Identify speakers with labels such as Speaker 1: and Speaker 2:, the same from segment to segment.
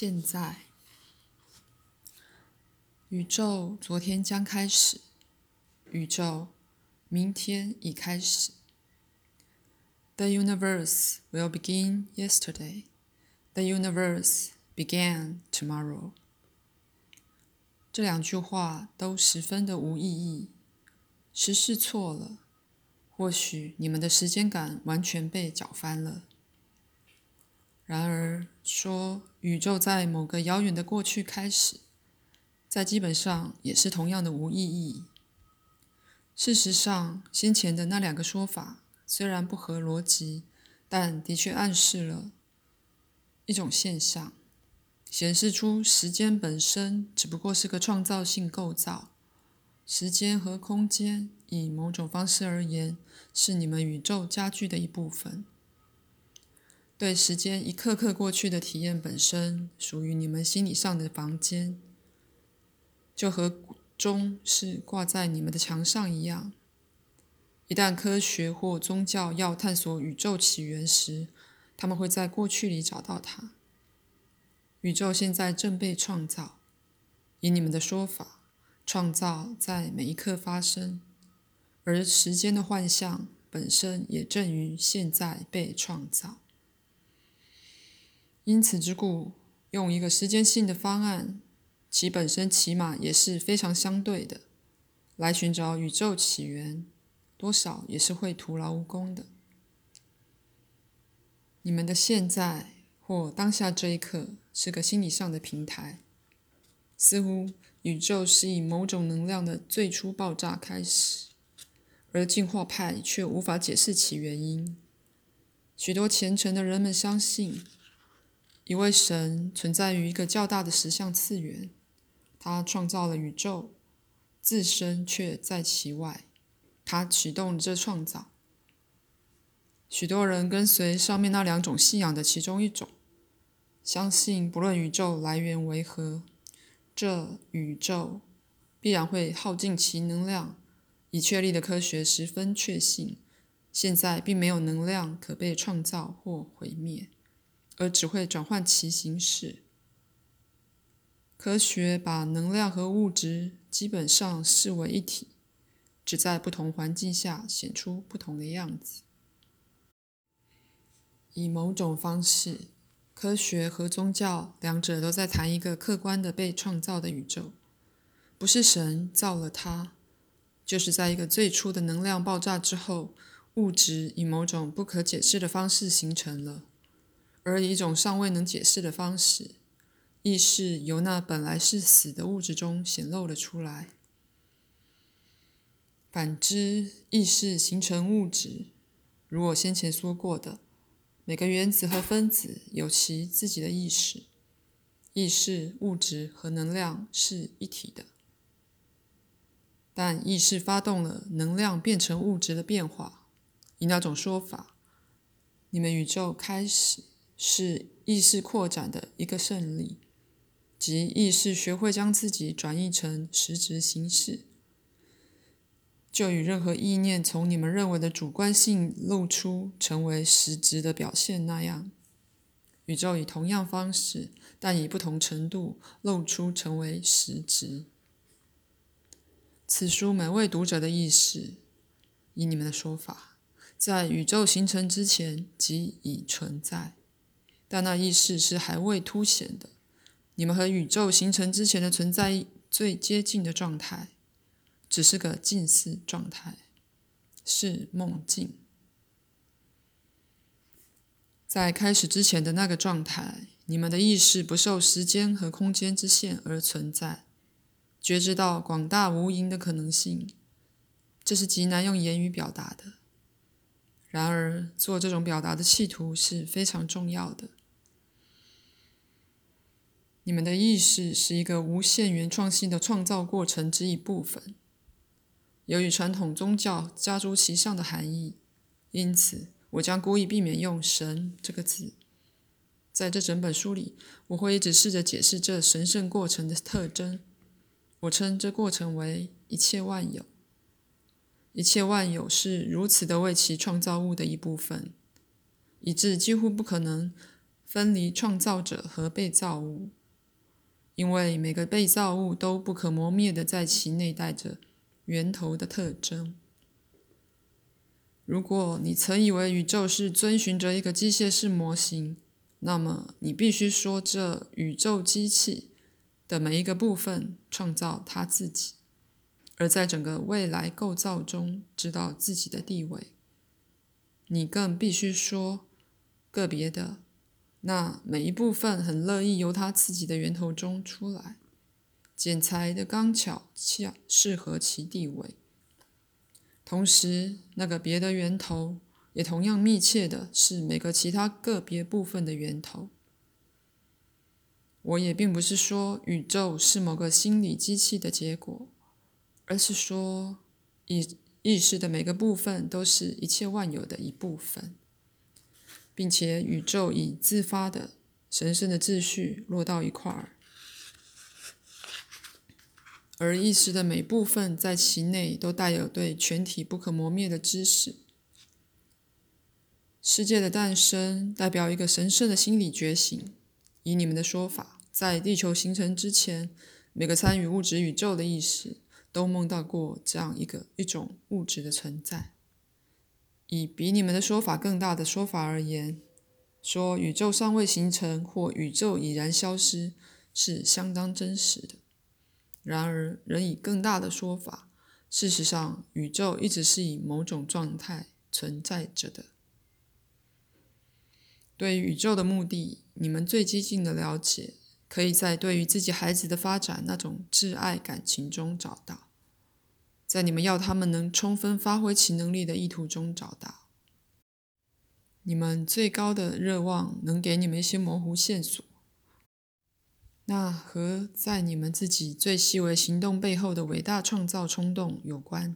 Speaker 1: 现在，宇宙昨天将开始，宇宙明天已开始。The universe will begin yesterday. The universe began tomorrow. 这两句话都十分的无意义。时事错了，或许你们的时间感完全被搅翻了。然而，说宇宙在某个遥远的过去开始，在基本上也是同样的无意义。事实上，先前的那两个说法虽然不合逻辑，但的确暗示了一种现象，显示出时间本身只不过是个创造性构造。时间和空间，以某种方式而言，是你们宇宙加剧的一部分。对时间一刻刻过去的体验本身，属于你们心理上的房间，就和钟是挂在你们的墙上一样。一旦科学或宗教要探索宇宙起源时，他们会在过去里找到它。宇宙现在正被创造，以你们的说法，创造在每一刻发生，而时间的幻象本身也正于现在被创造。因此之故，用一个时间性的方案，其本身起码也是非常相对的，来寻找宇宙起源，多少也是会徒劳无功的。你们的现在或当下这一刻是个心理上的平台，似乎宇宙是以某种能量的最初爆炸开始，而进化派却无法解释其原因。许多虔诚的人们相信。一位神存在于一个较大的实相次元，他创造了宇宙，自身却在其外。他启动了这创造。许多人跟随上面那两种信仰的其中一种，相信不论宇宙来源为何，这宇宙必然会耗尽其能量。已确立的科学十分确信，现在并没有能量可被创造或毁灭。而只会转换其形式。科学把能量和物质基本上视为一体，只在不同环境下显出不同的样子。以某种方式，科学和宗教两者都在谈一个客观的被创造的宇宙，不是神造了它，就是在一个最初的能量爆炸之后，物质以某种不可解释的方式形成了。而以一种尚未能解释的方式，意识由那本来是死的物质中显露了出来。反之，意识形成物质，如我先前说过的，每个原子和分子有其自己的意识。意识、物质和能量是一体的，但意识发动了能量变成物质的变化。以那种说法，你们宇宙开始。是意识扩展的一个胜利，即意识学会将自己转译成实质形式，就与任何意念从你们认为的主观性露出成为实质的表现那样，宇宙以同样方式，但以不同程度露出成为实质。此书每位读者的意识，以你们的说法，在宇宙形成之前即已存在。但那意识是还未凸显的。你们和宇宙形成之前的存在最接近的状态，只是个近似状态，是梦境。在开始之前的那个状态，你们的意识不受时间和空间之限而存在，觉知到广大无垠的可能性。这是极难用言语表达的。然而，做这种表达的企图是非常重要的。你们的意识是一个无限原创性的创造过程之一部分。由于传统宗教加诸其上的含义，因此我将故意避免用“神”这个字。在这整本书里，我会一直试着解释这神圣过程的特征。我称这过程为“一切万有”。一切万有是如此的为其创造物的一部分，以致几乎不可能。分离创造者和被造物，因为每个被造物都不可磨灭的在其内带着源头的特征。如果你曾以为宇宙是遵循着一个机械式模型，那么你必须说，这宇宙机器的每一个部分创造它自己，而在整个未来构造中知道自己的地位。你更必须说，个别的。那每一部分很乐意由它自己的源头中出来，剪裁的刚巧恰适合其地位。同时，那个别的源头也同样密切的是每个其他个别部分的源头。我也并不是说宇宙是某个心理机器的结果，而是说意意识的每个部分都是一切万有的一部分。并且宇宙以自发的神圣的秩序落到一块儿，而意识的每部分在其内都带有对全体不可磨灭的知识。世界的诞生代表一个神圣的心理觉醒。以你们的说法，在地球形成之前，每个参与物质宇宙的意识都梦到过这样一个一种物质的存在。以比你们的说法更大的说法而言，说宇宙尚未形成或宇宙已然消失是相当真实的。然而，仍以更大的说法，事实上，宇宙一直是以某种状态存在着的。对宇宙的目的，你们最激进的了解，可以在对于自己孩子的发展那种挚爱感情中找到。在你们要他们能充分发挥其能力的意图中找到，你们最高的热望能给你们一些模糊线索，那和在你们自己最细微行动背后的伟大创造冲动有关。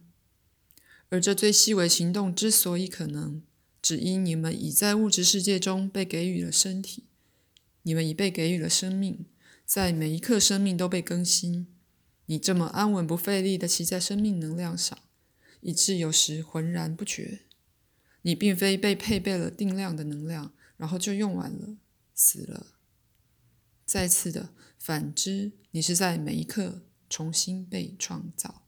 Speaker 1: 而这最细微行动之所以可能，只因你们已在物质世界中被给予了身体，你们已被给予了生命，在每一刻生命都被更新。你这么安稳不费力的骑在生命能量上，以致有时浑然不觉。你并非被配备了定量的能量，然后就用完了，死了。再次的，反之，你是在每一刻重新被创造。